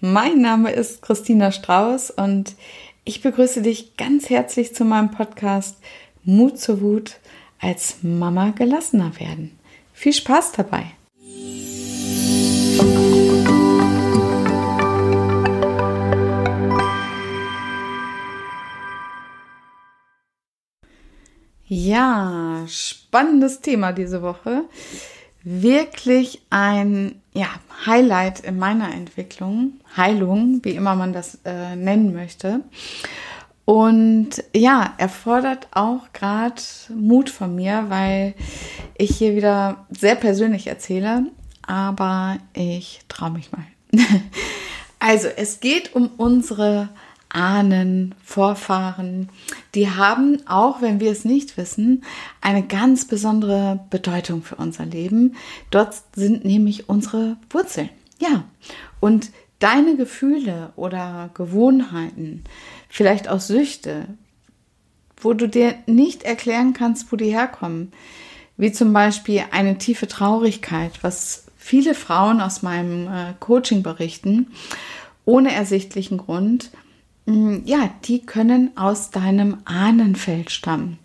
Mein Name ist Christina Strauß und ich begrüße dich ganz herzlich zu meinem Podcast Mut zur Wut als Mama gelassener werden. Viel Spaß dabei! Ja, spannendes Thema diese Woche wirklich ein ja, Highlight in meiner Entwicklung, Heilung, wie immer man das äh, nennen möchte. Und ja, erfordert auch gerade Mut von mir, weil ich hier wieder sehr persönlich erzähle, aber ich traue mich mal. also es geht um unsere Ahnen, Vorfahren, die haben, auch wenn wir es nicht wissen, eine ganz besondere Bedeutung für unser Leben. Dort sind nämlich unsere Wurzeln. Ja, und deine Gefühle oder Gewohnheiten, vielleicht auch Süchte, wo du dir nicht erklären kannst, wo die herkommen, wie zum Beispiel eine tiefe Traurigkeit, was viele Frauen aus meinem äh, Coaching berichten, ohne ersichtlichen Grund ja, die können aus deinem Ahnenfeld stammen.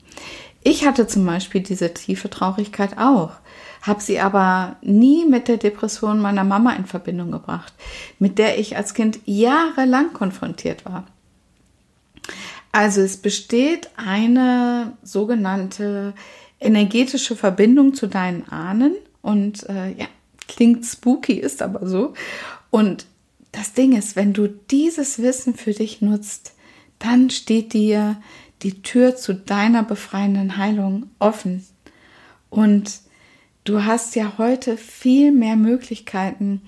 Ich hatte zum Beispiel diese tiefe Traurigkeit auch, habe sie aber nie mit der Depression meiner Mama in Verbindung gebracht, mit der ich als Kind jahrelang konfrontiert war. Also es besteht eine sogenannte energetische Verbindung zu deinen Ahnen und äh, ja, klingt spooky, ist aber so. Und das Ding ist, wenn du dieses Wissen für dich nutzt, dann steht dir die Tür zu deiner befreienden Heilung offen. Und du hast ja heute viel mehr Möglichkeiten,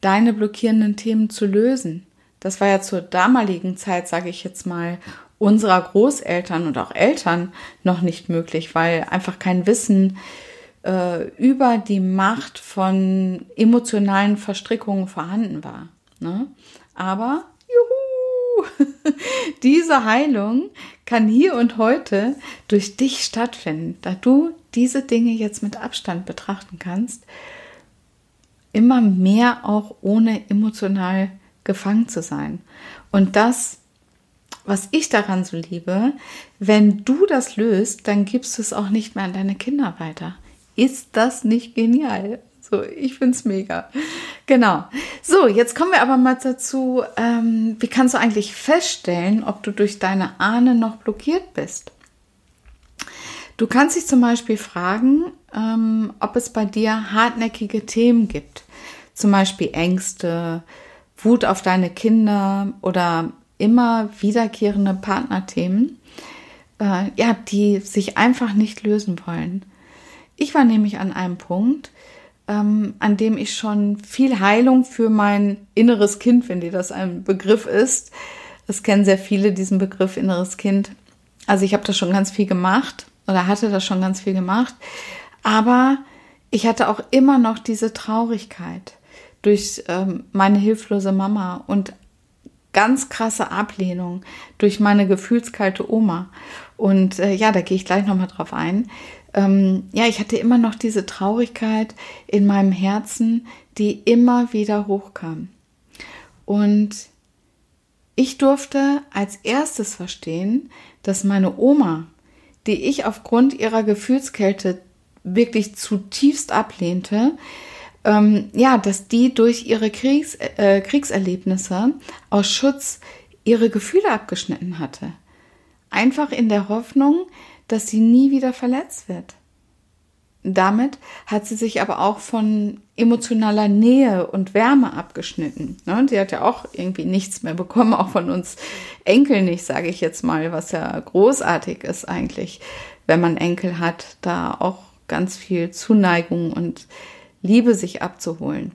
deine blockierenden Themen zu lösen. Das war ja zur damaligen Zeit, sage ich jetzt mal, unserer Großeltern und auch Eltern noch nicht möglich, weil einfach kein Wissen äh, über die Macht von emotionalen Verstrickungen vorhanden war. Ne? Aber, juhu, diese Heilung kann hier und heute durch dich stattfinden, da du diese Dinge jetzt mit Abstand betrachten kannst, immer mehr auch ohne emotional gefangen zu sein. Und das, was ich daran so liebe, wenn du das löst, dann gibst du es auch nicht mehr an deine Kinder weiter. Ist das nicht genial? So, ich finde es mega. Genau. So, jetzt kommen wir aber mal dazu, ähm, wie kannst du eigentlich feststellen, ob du durch deine Ahne noch blockiert bist? Du kannst dich zum Beispiel fragen, ähm, ob es bei dir hartnäckige Themen gibt. Zum Beispiel Ängste, Wut auf deine Kinder oder immer wiederkehrende Partnerthemen, äh, ja, die sich einfach nicht lösen wollen. Ich war nämlich an einem Punkt, ähm, an dem ich schon viel Heilung für mein inneres Kind, wenn dir das ein Begriff ist. Das kennen sehr viele, diesen Begriff inneres Kind. Also ich habe da schon ganz viel gemacht oder hatte da schon ganz viel gemacht. Aber ich hatte auch immer noch diese Traurigkeit durch ähm, meine hilflose Mama und ganz krasse Ablehnung durch meine gefühlskalte Oma. Und äh, ja, da gehe ich gleich nochmal drauf ein ähm, ja, ich hatte immer noch diese Traurigkeit in meinem Herzen, die immer wieder hochkam. Und ich durfte als erstes verstehen, dass meine Oma, die ich aufgrund ihrer Gefühlskälte wirklich zutiefst ablehnte, ähm, ja, dass die durch ihre Kriegs, äh, Kriegserlebnisse aus Schutz ihre Gefühle abgeschnitten hatte. Einfach in der Hoffnung, dass sie nie wieder verletzt wird. Damit hat sie sich aber auch von emotionaler Nähe und Wärme abgeschnitten. Ne? Sie hat ja auch irgendwie nichts mehr bekommen, auch von uns Enkeln nicht, sage ich jetzt mal, was ja großartig ist eigentlich, wenn man Enkel hat, da auch ganz viel Zuneigung und Liebe sich abzuholen.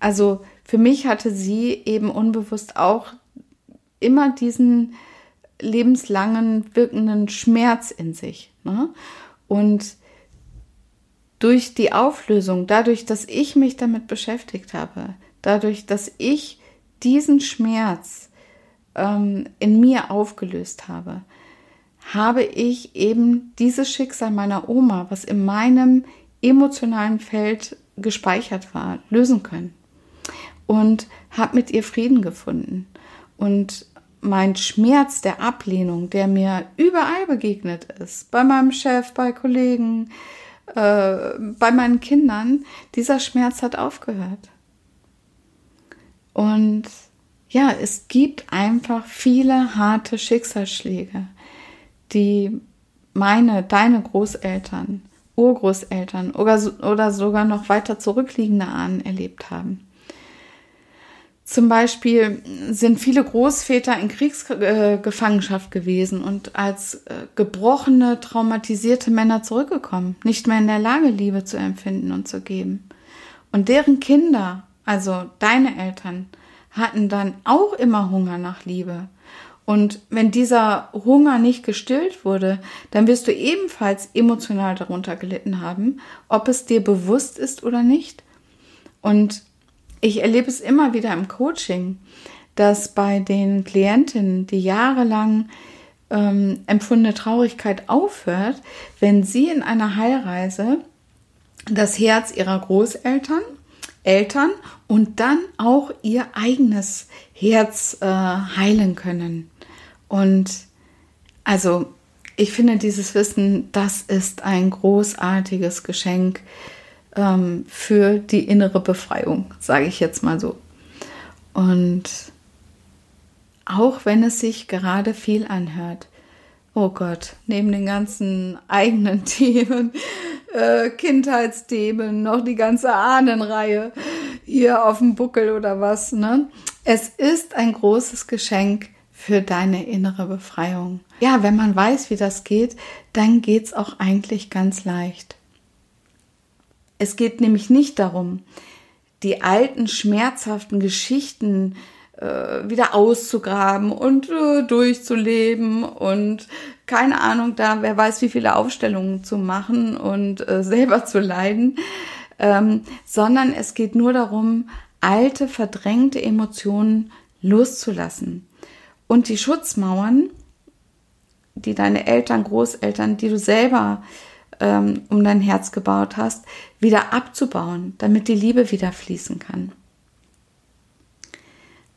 Also für mich hatte sie eben unbewusst auch immer diesen lebenslangen wirkenden Schmerz in sich. Ne? Und durch die Auflösung, dadurch, dass ich mich damit beschäftigt habe, dadurch, dass ich diesen Schmerz ähm, in mir aufgelöst habe, habe ich eben dieses Schicksal meiner Oma, was in meinem emotionalen Feld gespeichert war, lösen können. und habe mit ihr Frieden gefunden. Und mein Schmerz der Ablehnung, der mir überall begegnet ist, bei meinem Chef, bei Kollegen, äh, bei meinen Kindern, dieser Schmerz hat aufgehört. Und ja, es gibt einfach viele harte Schicksalsschläge, die meine, deine Großeltern, Urgroßeltern oder, oder sogar noch weiter zurückliegende Ahnen erlebt haben. Zum Beispiel sind viele Großväter in Kriegsgefangenschaft gewesen und als äh, gebrochene, traumatisierte Männer zurückgekommen, nicht mehr in der Lage, Liebe zu empfinden und zu geben. Und deren Kinder, also deine Eltern, hatten dann auch immer Hunger nach Liebe. Und wenn dieser Hunger nicht gestillt wurde, dann wirst du ebenfalls emotional darunter gelitten haben, ob es dir bewusst ist oder nicht. Und ich erlebe es immer wieder im Coaching, dass bei den Klientinnen, die jahrelang ähm, empfundene Traurigkeit aufhört, wenn sie in einer Heilreise das Herz ihrer Großeltern, Eltern und dann auch ihr eigenes Herz äh, heilen können. Und also ich finde dieses Wissen, das ist ein großartiges Geschenk, ähm, für die innere Befreiung, sage ich jetzt mal so. Und auch wenn es sich gerade viel anhört, oh Gott, neben den ganzen eigenen Themen, äh, Kindheitsthemen, noch die ganze Ahnenreihe hier auf dem Buckel oder was, ne? Es ist ein großes Geschenk für deine innere Befreiung. Ja, wenn man weiß, wie das geht, dann geht es auch eigentlich ganz leicht. Es geht nämlich nicht darum, die alten schmerzhaften Geschichten äh, wieder auszugraben und äh, durchzuleben und keine Ahnung da, wer weiß, wie viele Aufstellungen zu machen und äh, selber zu leiden, ähm, sondern es geht nur darum, alte, verdrängte Emotionen loszulassen. Und die Schutzmauern, die deine Eltern, Großeltern, die du selber ähm, um dein Herz gebaut hast, wieder abzubauen, damit die Liebe wieder fließen kann.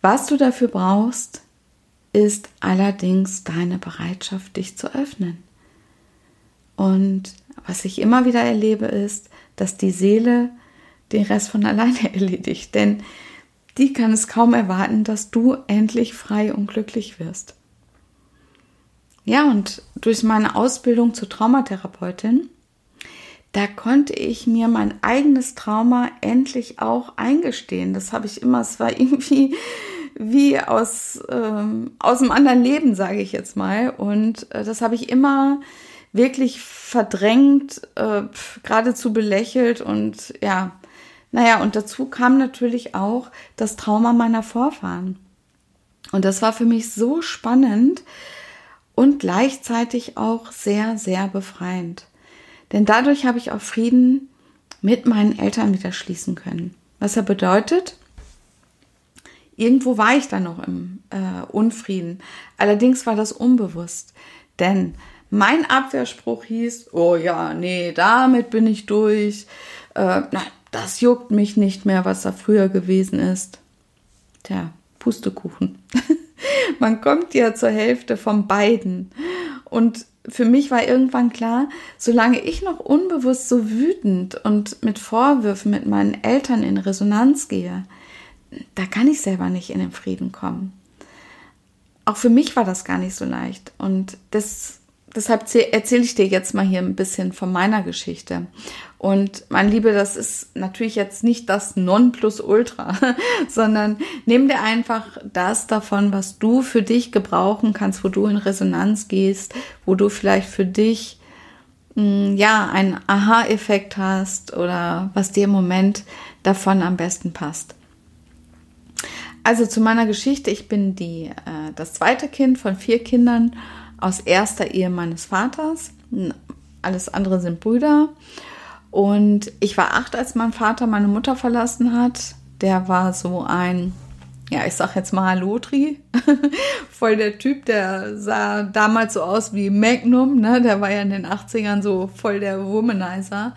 Was du dafür brauchst, ist allerdings deine Bereitschaft, dich zu öffnen. Und was ich immer wieder erlebe, ist, dass die Seele den Rest von alleine erledigt. Denn die kann es kaum erwarten, dass du endlich frei und glücklich wirst. Ja, und durch meine Ausbildung zur Traumatherapeutin da konnte ich mir mein eigenes Trauma endlich auch eingestehen. Das habe ich immer, es war irgendwie wie aus, ähm, aus einem anderen Leben, sage ich jetzt mal. Und äh, das habe ich immer wirklich verdrängt, äh, geradezu belächelt und ja, naja, und dazu kam natürlich auch das Trauma meiner Vorfahren. Und das war für mich so spannend und gleichzeitig auch sehr, sehr befreiend. Denn dadurch habe ich auch Frieden mit meinen Eltern wieder schließen können. Was er bedeutet, irgendwo war ich dann noch im äh, Unfrieden. Allerdings war das unbewusst. Denn mein Abwehrspruch hieß, oh ja, nee, damit bin ich durch. Äh, na, das juckt mich nicht mehr, was da früher gewesen ist. Tja, Pustekuchen. Man kommt ja zur Hälfte von beiden. Und für mich war irgendwann klar, solange ich noch unbewusst so wütend und mit Vorwürfen mit meinen Eltern in Resonanz gehe, da kann ich selber nicht in den Frieden kommen. Auch für mich war das gar nicht so leicht. Und das deshalb erzähle ich dir jetzt mal hier ein bisschen von meiner Geschichte. Und mein Liebe, das ist natürlich jetzt nicht das Nonplusultra, sondern nimm dir einfach das davon, was du für dich gebrauchen kannst, wo du in Resonanz gehst, wo du vielleicht für dich mm, ja einen Aha-Effekt hast oder was dir im Moment davon am besten passt. Also zu meiner Geschichte, ich bin die, äh, das zweite Kind von vier Kindern aus erster Ehe meines Vaters. Alles andere sind Brüder. Und ich war acht, als mein Vater meine Mutter verlassen hat. Der war so ein, ja, ich sag jetzt mal Lotri. Voll der Typ, der sah damals so aus wie Magnum, ne? Der war ja in den 80ern so voll der Womanizer.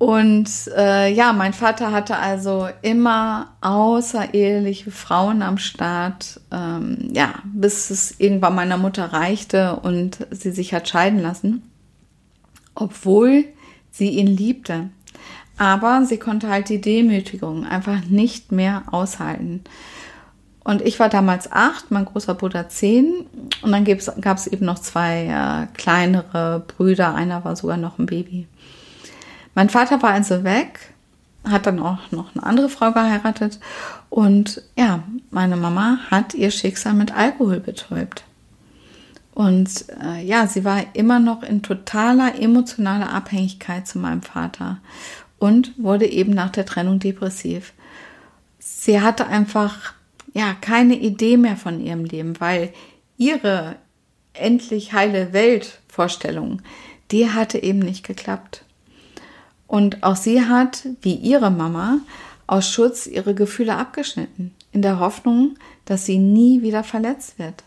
Und äh, ja, mein Vater hatte also immer außereheliche Frauen am Start, ähm, ja, bis es irgendwann meiner Mutter reichte und sie sich hat scheiden lassen, obwohl sie ihn liebte. Aber sie konnte halt die Demütigung einfach nicht mehr aushalten. Und ich war damals acht, mein großer Bruder zehn. Und dann gab es eben noch zwei äh, kleinere Brüder. Einer war sogar noch ein Baby. Mein Vater war also weg, hat dann auch noch eine andere Frau geheiratet und ja, meine Mama hat ihr Schicksal mit Alkohol betäubt. Und äh, ja, sie war immer noch in totaler emotionaler Abhängigkeit zu meinem Vater und wurde eben nach der Trennung depressiv. Sie hatte einfach ja keine Idee mehr von ihrem Leben, weil ihre endlich heile Weltvorstellung, die hatte eben nicht geklappt. Und auch sie hat, wie ihre Mama, aus Schutz ihre Gefühle abgeschnitten, in der Hoffnung, dass sie nie wieder verletzt wird.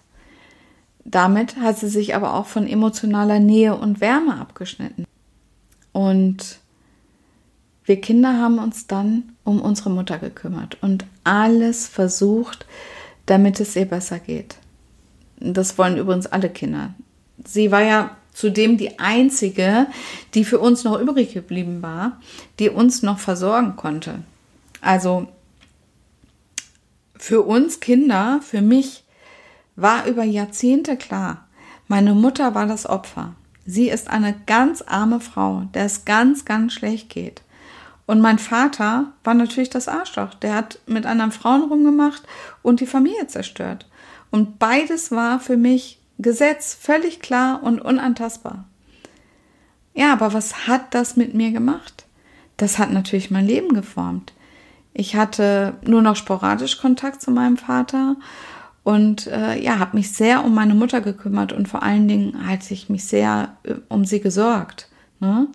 Damit hat sie sich aber auch von emotionaler Nähe und Wärme abgeschnitten. Und wir Kinder haben uns dann um unsere Mutter gekümmert und alles versucht, damit es ihr besser geht. Das wollen übrigens alle Kinder. Sie war ja zudem die einzige, die für uns noch übrig geblieben war, die uns noch versorgen konnte. Also für uns Kinder, für mich war über Jahrzehnte klar, meine Mutter war das Opfer. Sie ist eine ganz arme Frau, der es ganz, ganz schlecht geht. Und mein Vater war natürlich das Arschloch. Der hat mit anderen Frauen rumgemacht und die Familie zerstört. Und beides war für mich Gesetz, völlig klar und unantastbar. Ja, aber was hat das mit mir gemacht? Das hat natürlich mein Leben geformt. Ich hatte nur noch sporadisch Kontakt zu meinem Vater und äh, ja, habe mich sehr um meine Mutter gekümmert und vor allen Dingen hat sich mich sehr äh, um sie gesorgt. Ne?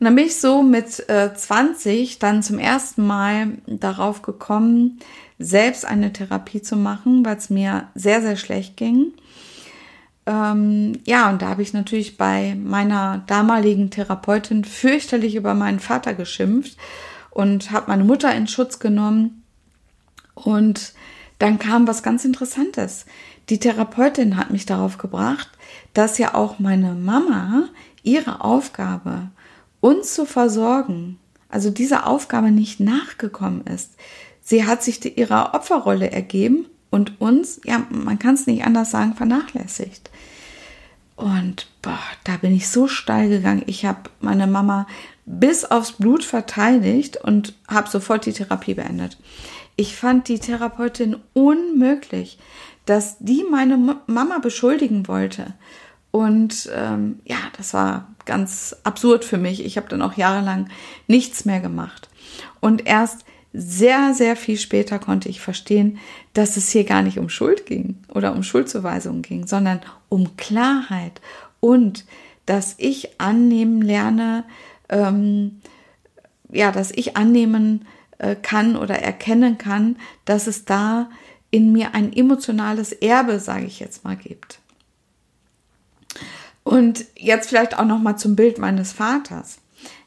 Und dann bin ich so mit äh, 20 dann zum ersten Mal darauf gekommen, selbst eine Therapie zu machen, weil es mir sehr, sehr schlecht ging. Ähm, ja, und da habe ich natürlich bei meiner damaligen Therapeutin fürchterlich über meinen Vater geschimpft und habe meine Mutter in Schutz genommen. Und dann kam was ganz Interessantes. Die Therapeutin hat mich darauf gebracht, dass ja auch meine Mama ihre Aufgabe, uns zu versorgen, also dieser Aufgabe nicht nachgekommen ist. Sie hat sich ihrer Opferrolle ergeben und uns, ja, man kann es nicht anders sagen, vernachlässigt. Und boah, da bin ich so steil gegangen. Ich habe meine Mama bis aufs Blut verteidigt und habe sofort die Therapie beendet. Ich fand die Therapeutin unmöglich, dass die meine Mama beschuldigen wollte. Und ähm, ja, das war ganz absurd für mich. Ich habe dann auch jahrelang nichts mehr gemacht. Und erst sehr, sehr viel später konnte ich verstehen, dass es hier gar nicht um Schuld ging oder um Schuldzuweisungen ging, sondern um Klarheit und dass ich annehmen lerne, ähm, ja, dass ich annehmen äh, kann oder erkennen kann, dass es da in mir ein emotionales Erbe, sage ich jetzt mal, gibt. Und jetzt vielleicht auch noch mal zum Bild meines Vaters.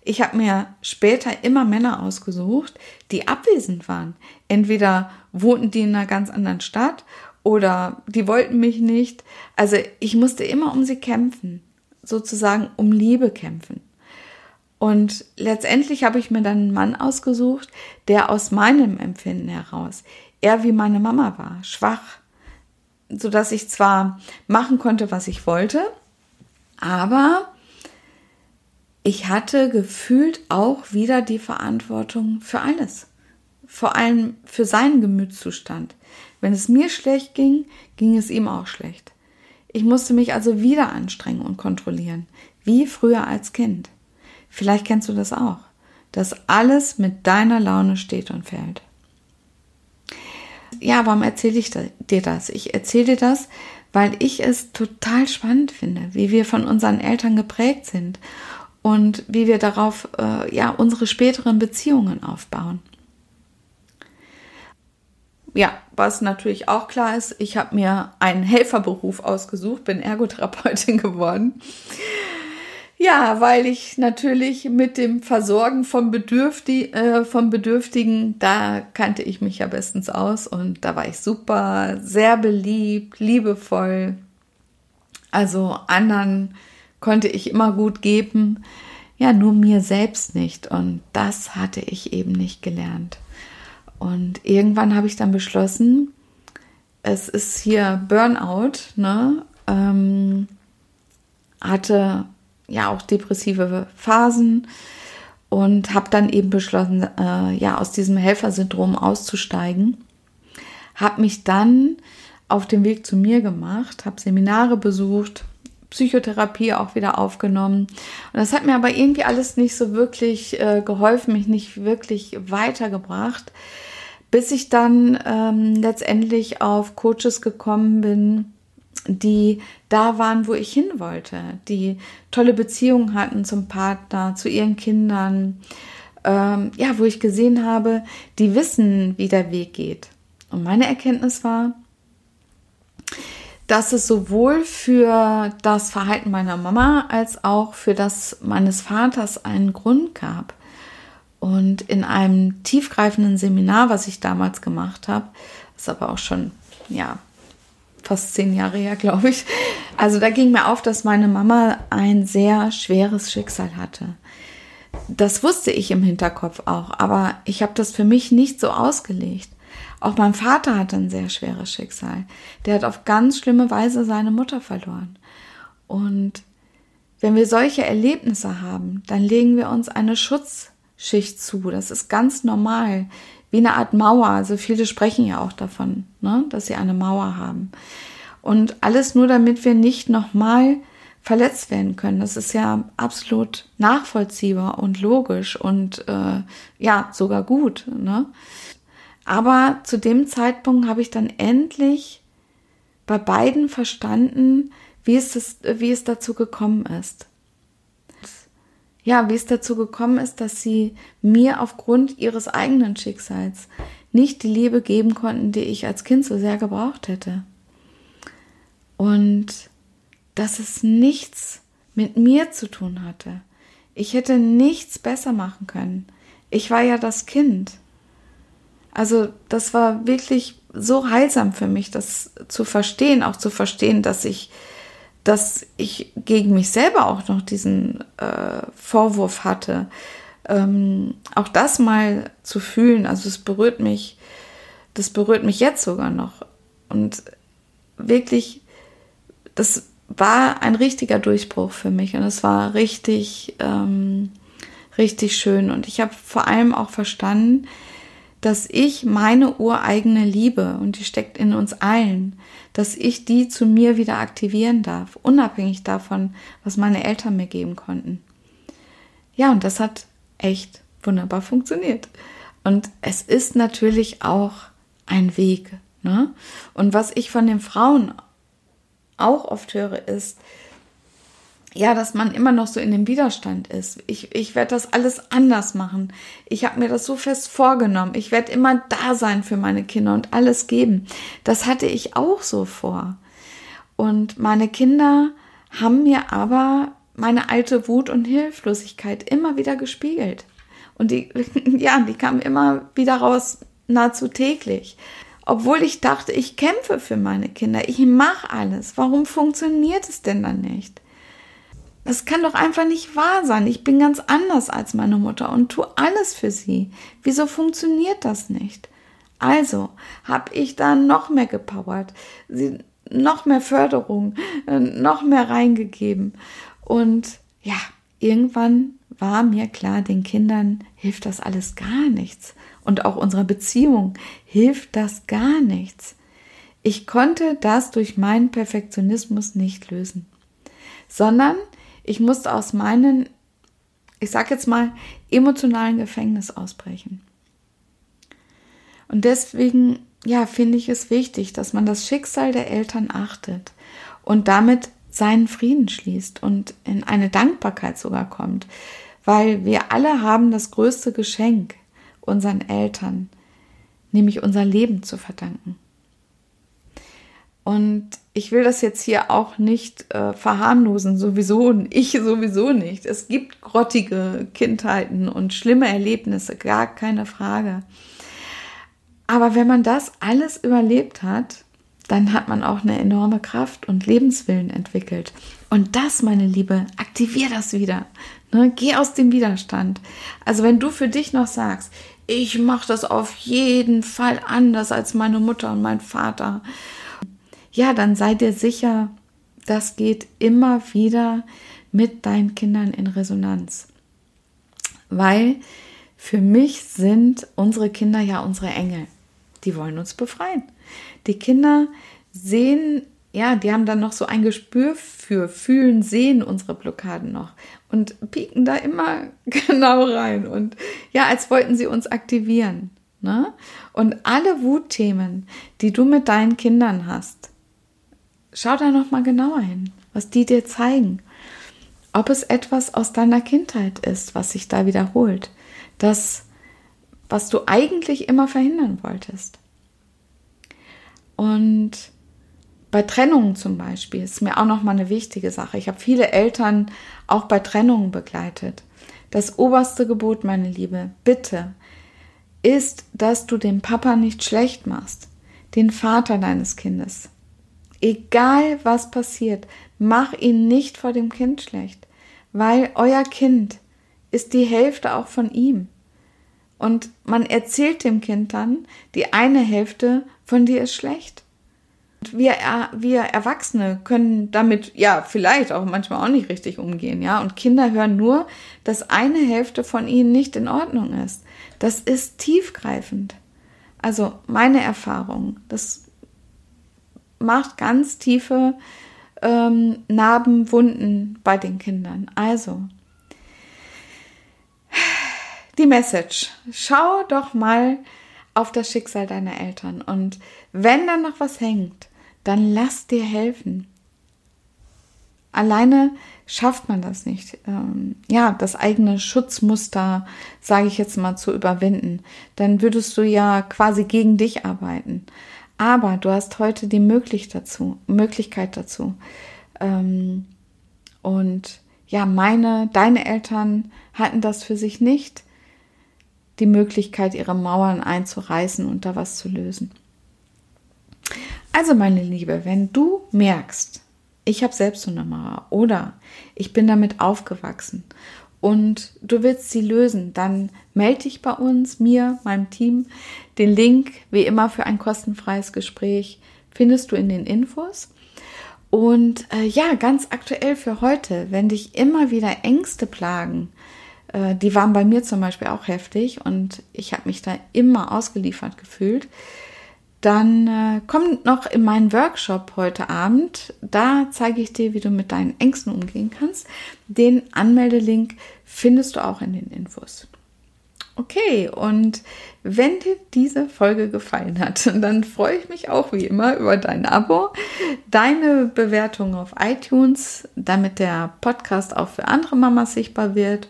Ich habe mir später immer Männer ausgesucht, die abwesend waren. Entweder wohnten die in einer ganz anderen Stadt oder die wollten mich nicht. Also ich musste immer um sie kämpfen, sozusagen um Liebe kämpfen. Und letztendlich habe ich mir dann einen Mann ausgesucht, der aus meinem Empfinden heraus eher wie meine Mama war, schwach, so dass ich zwar machen konnte, was ich wollte, aber ich hatte gefühlt auch wieder die Verantwortung für alles. Vor allem für seinen Gemütszustand. Wenn es mir schlecht ging, ging es ihm auch schlecht. Ich musste mich also wieder anstrengen und kontrollieren, wie früher als Kind. Vielleicht kennst du das auch, dass alles mit deiner Laune steht und fällt. Ja, warum erzähle ich dir das? Ich erzähle dir das, weil ich es total spannend finde, wie wir von unseren Eltern geprägt sind und wie wir darauf äh, ja unsere späteren Beziehungen aufbauen. Ja, was natürlich auch klar ist, ich habe mir einen Helferberuf ausgesucht, bin Ergotherapeutin geworden. Ja, weil ich natürlich mit dem Versorgen von, Bedürfti äh, von Bedürftigen, da kannte ich mich ja bestens aus und da war ich super, sehr beliebt, liebevoll. Also anderen konnte ich immer gut geben, ja, nur mir selbst nicht und das hatte ich eben nicht gelernt. Und irgendwann habe ich dann beschlossen, es ist hier Burnout, ne? Ähm, hatte ja auch depressive Phasen und habe dann eben beschlossen, äh, ja, aus diesem Helfersyndrom auszusteigen. Habe mich dann auf den Weg zu mir gemacht, habe Seminare besucht, Psychotherapie auch wieder aufgenommen. Und das hat mir aber irgendwie alles nicht so wirklich äh, geholfen, mich nicht wirklich weitergebracht, bis ich dann ähm, letztendlich auf Coaches gekommen bin, die da waren, wo ich hin wollte, die tolle Beziehungen hatten zum Partner, zu ihren Kindern, ähm, ja, wo ich gesehen habe, die wissen, wie der Weg geht. Und meine Erkenntnis war, dass es sowohl für das Verhalten meiner Mama als auch für das meines Vaters einen Grund gab. Und in einem tiefgreifenden Seminar, was ich damals gemacht habe, ist aber auch schon ja fast zehn Jahre her, glaube ich. Also da ging mir auf, dass meine Mama ein sehr schweres Schicksal hatte. Das wusste ich im Hinterkopf auch, aber ich habe das für mich nicht so ausgelegt. Auch mein Vater hatte ein sehr schweres Schicksal. Der hat auf ganz schlimme Weise seine Mutter verloren. Und wenn wir solche Erlebnisse haben, dann legen wir uns eine Schutzschicht zu. Das ist ganz normal wie eine Art Mauer. Also viele sprechen ja auch davon, ne, dass sie eine Mauer haben. Und alles nur, damit wir nicht nochmal verletzt werden können. Das ist ja absolut nachvollziehbar und logisch und äh, ja, sogar gut. Ne? Aber zu dem Zeitpunkt habe ich dann endlich bei beiden verstanden, wie es, das, wie es dazu gekommen ist ja, wie es dazu gekommen ist, dass sie mir aufgrund ihres eigenen Schicksals nicht die Liebe geben konnten, die ich als Kind so sehr gebraucht hätte. Und dass es nichts mit mir zu tun hatte. Ich hätte nichts besser machen können. Ich war ja das Kind. Also das war wirklich so heilsam für mich, das zu verstehen, auch zu verstehen, dass ich dass ich gegen mich selber auch noch diesen äh, Vorwurf hatte. Ähm, auch das mal zu fühlen, also es berührt mich, das berührt mich jetzt sogar noch. Und wirklich, das war ein richtiger Durchbruch für mich und es war richtig, ähm, richtig schön. Und ich habe vor allem auch verstanden, dass ich meine ureigene Liebe, und die steckt in uns allen, dass ich die zu mir wieder aktivieren darf, unabhängig davon, was meine Eltern mir geben konnten. Ja, und das hat echt wunderbar funktioniert. Und es ist natürlich auch ein Weg. Ne? Und was ich von den Frauen auch oft höre, ist, ja, dass man immer noch so in dem Widerstand ist. Ich, ich werde das alles anders machen. Ich habe mir das so fest vorgenommen. Ich werde immer da sein für meine Kinder und alles geben. Das hatte ich auch so vor. Und meine Kinder haben mir aber meine alte Wut und Hilflosigkeit immer wieder gespiegelt. Und die, ja, die kamen immer wieder raus, nahezu täglich. Obwohl ich dachte, ich kämpfe für meine Kinder, ich mache alles. Warum funktioniert es denn dann nicht? Das kann doch einfach nicht wahr sein. Ich bin ganz anders als meine Mutter und tue alles für sie. Wieso funktioniert das nicht? Also habe ich da noch mehr gepowert, sie noch mehr Förderung, äh, noch mehr reingegeben. Und ja, irgendwann war mir klar, den Kindern hilft das alles gar nichts. Und auch unserer Beziehung hilft das gar nichts. Ich konnte das durch meinen Perfektionismus nicht lösen, sondern ich musste aus meinen, ich sag jetzt mal, emotionalen Gefängnis ausbrechen. Und deswegen, ja, finde ich es wichtig, dass man das Schicksal der Eltern achtet und damit seinen Frieden schließt und in eine Dankbarkeit sogar kommt, weil wir alle haben das größte Geschenk unseren Eltern, nämlich unser Leben zu verdanken. Und ich will das jetzt hier auch nicht äh, verharmlosen, sowieso ich sowieso nicht. Es gibt grottige Kindheiten und schlimme Erlebnisse, gar keine Frage. Aber wenn man das alles überlebt hat, dann hat man auch eine enorme Kraft und Lebenswillen entwickelt. Und das, meine Liebe, aktivier das wieder. Ne? Geh aus dem Widerstand. Also wenn du für dich noch sagst, ich mache das auf jeden Fall anders als meine Mutter und mein Vater, ja, dann sei dir sicher, das geht immer wieder mit deinen Kindern in Resonanz. Weil für mich sind unsere Kinder ja unsere Engel. Die wollen uns befreien. Die Kinder sehen, ja, die haben dann noch so ein Gespür für, fühlen, sehen unsere Blockaden noch und pieken da immer genau rein und ja, als wollten sie uns aktivieren. Ne? Und alle Wutthemen, die du mit deinen Kindern hast, schau da noch mal genauer hin, was die dir zeigen. Ob es etwas aus deiner Kindheit ist, was sich da wiederholt, das, was du eigentlich immer verhindern wolltest. Und bei Trennungen zum Beispiel ist mir auch noch mal eine wichtige Sache. Ich habe viele Eltern auch bei Trennungen begleitet. Das oberste Gebot, meine Liebe, bitte, ist, dass du den Papa nicht schlecht machst, den Vater deines Kindes. Egal was passiert, mach ihn nicht vor dem Kind schlecht, weil euer Kind ist die Hälfte auch von ihm. Und man erzählt dem Kind dann, die eine Hälfte von dir ist schlecht. Wir, wir Erwachsene können damit ja vielleicht auch manchmal auch nicht richtig umgehen, ja. Und Kinder hören nur, dass eine Hälfte von ihnen nicht in Ordnung ist. Das ist tiefgreifend. Also meine Erfahrung, das macht ganz tiefe ähm, Narben, bei den Kindern. Also die Message. Schau doch mal auf das Schicksal deiner Eltern. Und wenn dann noch was hängt, dann lass dir helfen. Alleine schafft man das nicht. Ähm, ja, das eigene Schutzmuster, sage ich jetzt mal, zu überwinden. Dann würdest du ja quasi gegen dich arbeiten. Aber du hast heute die Möglichkeit dazu. Möglichkeit dazu. Ähm, und ja, meine, deine Eltern hatten das für sich nicht die Möglichkeit, ihre Mauern einzureißen und da was zu lösen. Also meine Liebe, wenn du merkst, ich habe selbst so eine Mauer oder ich bin damit aufgewachsen und du willst sie lösen, dann melde dich bei uns, mir, meinem Team. Den Link, wie immer, für ein kostenfreies Gespräch findest du in den Infos. Und äh, ja, ganz aktuell für heute, wenn dich immer wieder Ängste plagen, äh, die waren bei mir zum Beispiel auch heftig und ich habe mich da immer ausgeliefert gefühlt. Dann äh, komm noch in meinen Workshop heute Abend. Da zeige ich dir, wie du mit deinen Ängsten umgehen kannst. Den Anmeldelink findest du auch in den Infos. Okay, und wenn dir diese Folge gefallen hat, dann freue ich mich auch wie immer über dein Abo, deine Bewertung auf iTunes, damit der Podcast auch für andere Mamas sichtbar wird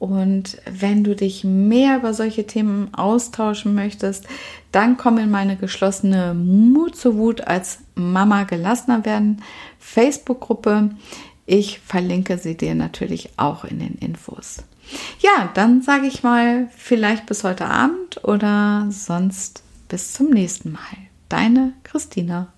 und wenn du dich mehr über solche Themen austauschen möchtest, dann komm in meine geschlossene Mut zur Wut als Mama gelassener werden Facebook-Gruppe. Ich verlinke sie dir natürlich auch in den Infos. Ja, dann sage ich mal vielleicht bis heute Abend oder sonst bis zum nächsten Mal. Deine Christina.